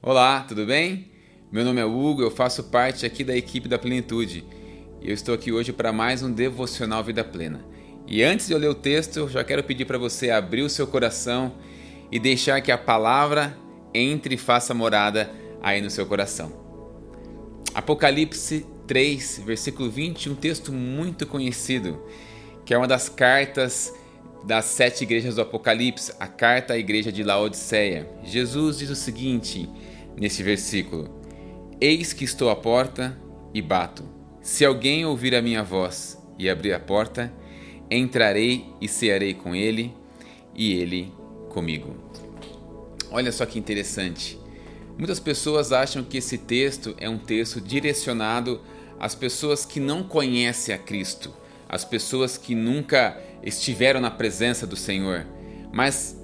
Olá, tudo bem? Meu nome é Hugo, eu faço parte aqui da equipe da Plenitude eu estou aqui hoje para mais um devocional Vida Plena. E antes de eu ler o texto, eu já quero pedir para você abrir o seu coração e deixar que a palavra entre e faça morada aí no seu coração. Apocalipse 3, versículo 20, um texto muito conhecido, que é uma das cartas das sete igrejas do Apocalipse, a carta à igreja de Laodiceia. Jesus diz o seguinte nesse versículo: Eis que estou à porta e bato. Se alguém ouvir a minha voz e abrir a porta, entrarei e cearei com ele e ele comigo. Olha só que interessante. Muitas pessoas acham que esse texto é um texto direcionado às pessoas que não conhecem a Cristo, às pessoas que nunca estiveram na presença do Senhor. Mas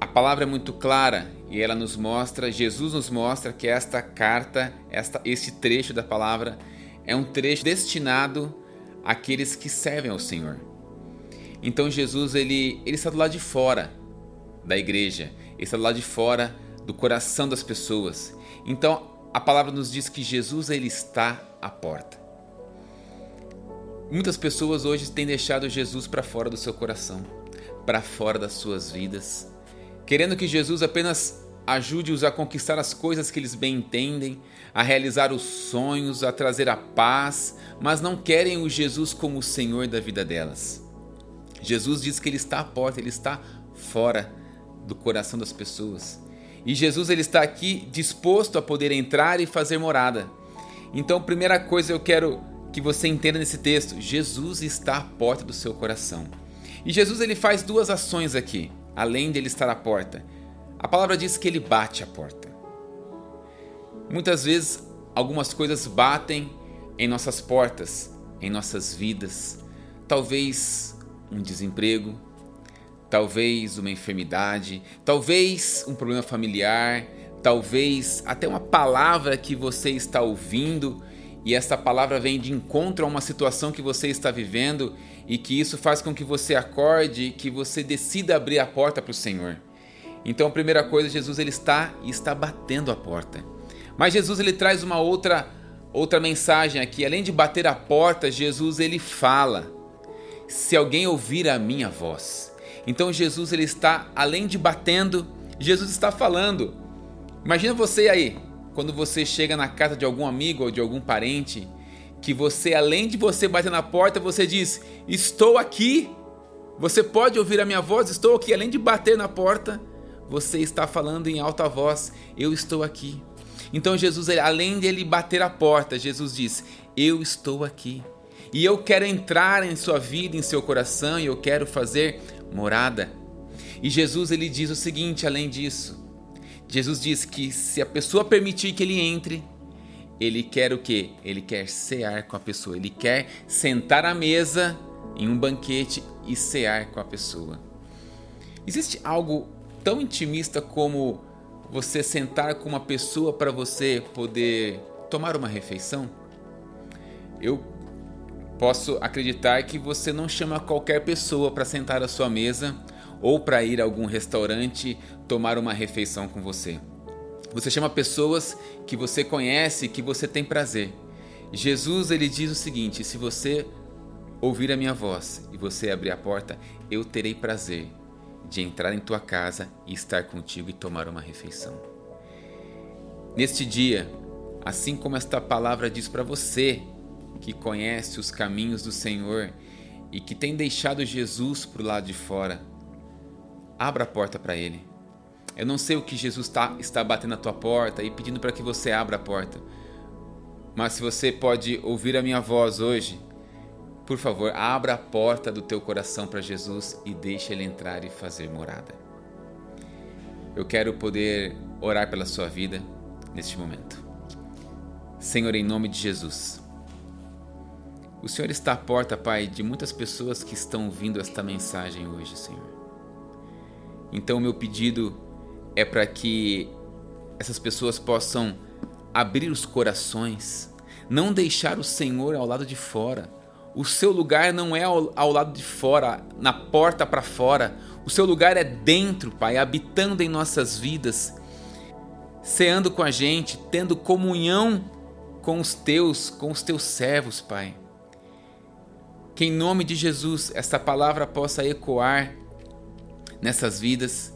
a palavra é muito clara e ela nos mostra, Jesus nos mostra que esta carta, esta, este trecho da palavra é um trecho destinado àqueles que servem ao Senhor. Então Jesus ele, ele está do lado de fora da igreja, ele está do lado de fora do coração das pessoas. Então a palavra nos diz que Jesus ele está à porta. Muitas pessoas hoje têm deixado Jesus para fora do seu coração, para fora das suas vidas, querendo que Jesus apenas ajude-os a conquistar as coisas que eles bem entendem, a realizar os sonhos, a trazer a paz, mas não querem o Jesus como o Senhor da vida delas. Jesus diz que ele está à porta, ele está fora do coração das pessoas. E Jesus ele está aqui disposto a poder entrar e fazer morada. Então, primeira coisa eu quero que você entenda nesse texto, Jesus está à porta do seu coração. E Jesus ele faz duas ações aqui, além de ele estar à porta. A palavra diz que ele bate a porta. Muitas vezes algumas coisas batem em nossas portas, em nossas vidas. Talvez um desemprego, talvez uma enfermidade, talvez um problema familiar, talvez até uma palavra que você está ouvindo e essa palavra vem de encontro a uma situação que você está vivendo e que isso faz com que você acorde que você decida abrir a porta para o Senhor. Então, a primeira coisa, Jesus ele está e está batendo a porta. Mas Jesus ele traz uma outra outra mensagem aqui. Além de bater a porta, Jesus ele fala: "Se alguém ouvir a minha voz". Então Jesus ele está além de batendo, Jesus está falando. Imagina você aí, quando você chega na casa de algum amigo ou de algum parente, que você, além de você bater na porta, você diz: Estou aqui. Você pode ouvir a minha voz, estou aqui. Além de bater na porta, você está falando em alta voz: Eu estou aqui. Então Jesus, além de ele bater a porta, Jesus diz: Eu estou aqui. E eu quero entrar em sua vida, em seu coração, e eu quero fazer morada. E Jesus ele diz o seguinte, além disso: Jesus diz que se a pessoa permitir que ele entre, ele quer o quê? Ele quer cear com a pessoa, ele quer sentar à mesa em um banquete e cear com a pessoa. Existe algo tão intimista como você sentar com uma pessoa para você poder tomar uma refeição? Eu posso acreditar que você não chama qualquer pessoa para sentar à sua mesa ou para ir a algum restaurante tomar uma refeição com você. Você chama pessoas que você conhece, que você tem prazer. Jesus ele diz o seguinte: se você ouvir a minha voz e você abrir a porta, eu terei prazer de entrar em tua casa e estar contigo e tomar uma refeição. Neste dia, assim como esta palavra diz para você que conhece os caminhos do Senhor e que tem deixado Jesus para o lado de fora, abra a porta para Ele. Eu não sei o que Jesus tá, está batendo na tua porta e pedindo para que você abra a porta. Mas se você pode ouvir a minha voz hoje, por favor, abra a porta do teu coração para Jesus e deixe Ele entrar e fazer morada. Eu quero poder orar pela sua vida neste momento. Senhor, em nome de Jesus. O Senhor está à porta, Pai, de muitas pessoas que estão ouvindo esta mensagem hoje, Senhor. Então, meu pedido é para que essas pessoas possam abrir os corações, não deixar o Senhor ao lado de fora. O seu lugar não é ao, ao lado de fora, na porta para fora. O seu lugar é dentro, Pai, habitando em nossas vidas. ceando com a gente, tendo comunhão com os teus, com os teus servos, Pai. Que em nome de Jesus esta palavra possa ecoar nessas vidas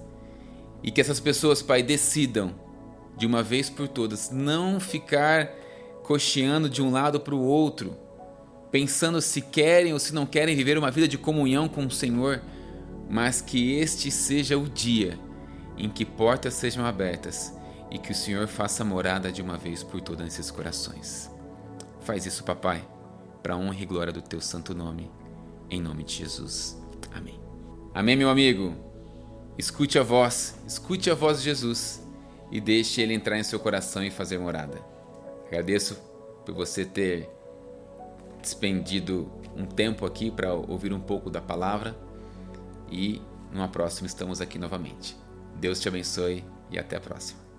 e que essas pessoas, Pai, decidam de uma vez por todas não ficar cocheando de um lado para o outro, pensando se querem ou se não querem viver uma vida de comunhão com o Senhor, mas que este seja o dia em que portas sejam abertas e que o Senhor faça morada de uma vez por todas nesses corações. Faz isso, papai, para honra e glória do teu santo nome, em nome de Jesus. Amém. Amém, meu amigo. Escute a voz, escute a voz de Jesus e deixe ele entrar em seu coração e fazer morada. Agradeço por você ter despendido um tempo aqui para ouvir um pouco da palavra e numa próxima estamos aqui novamente. Deus te abençoe e até a próxima.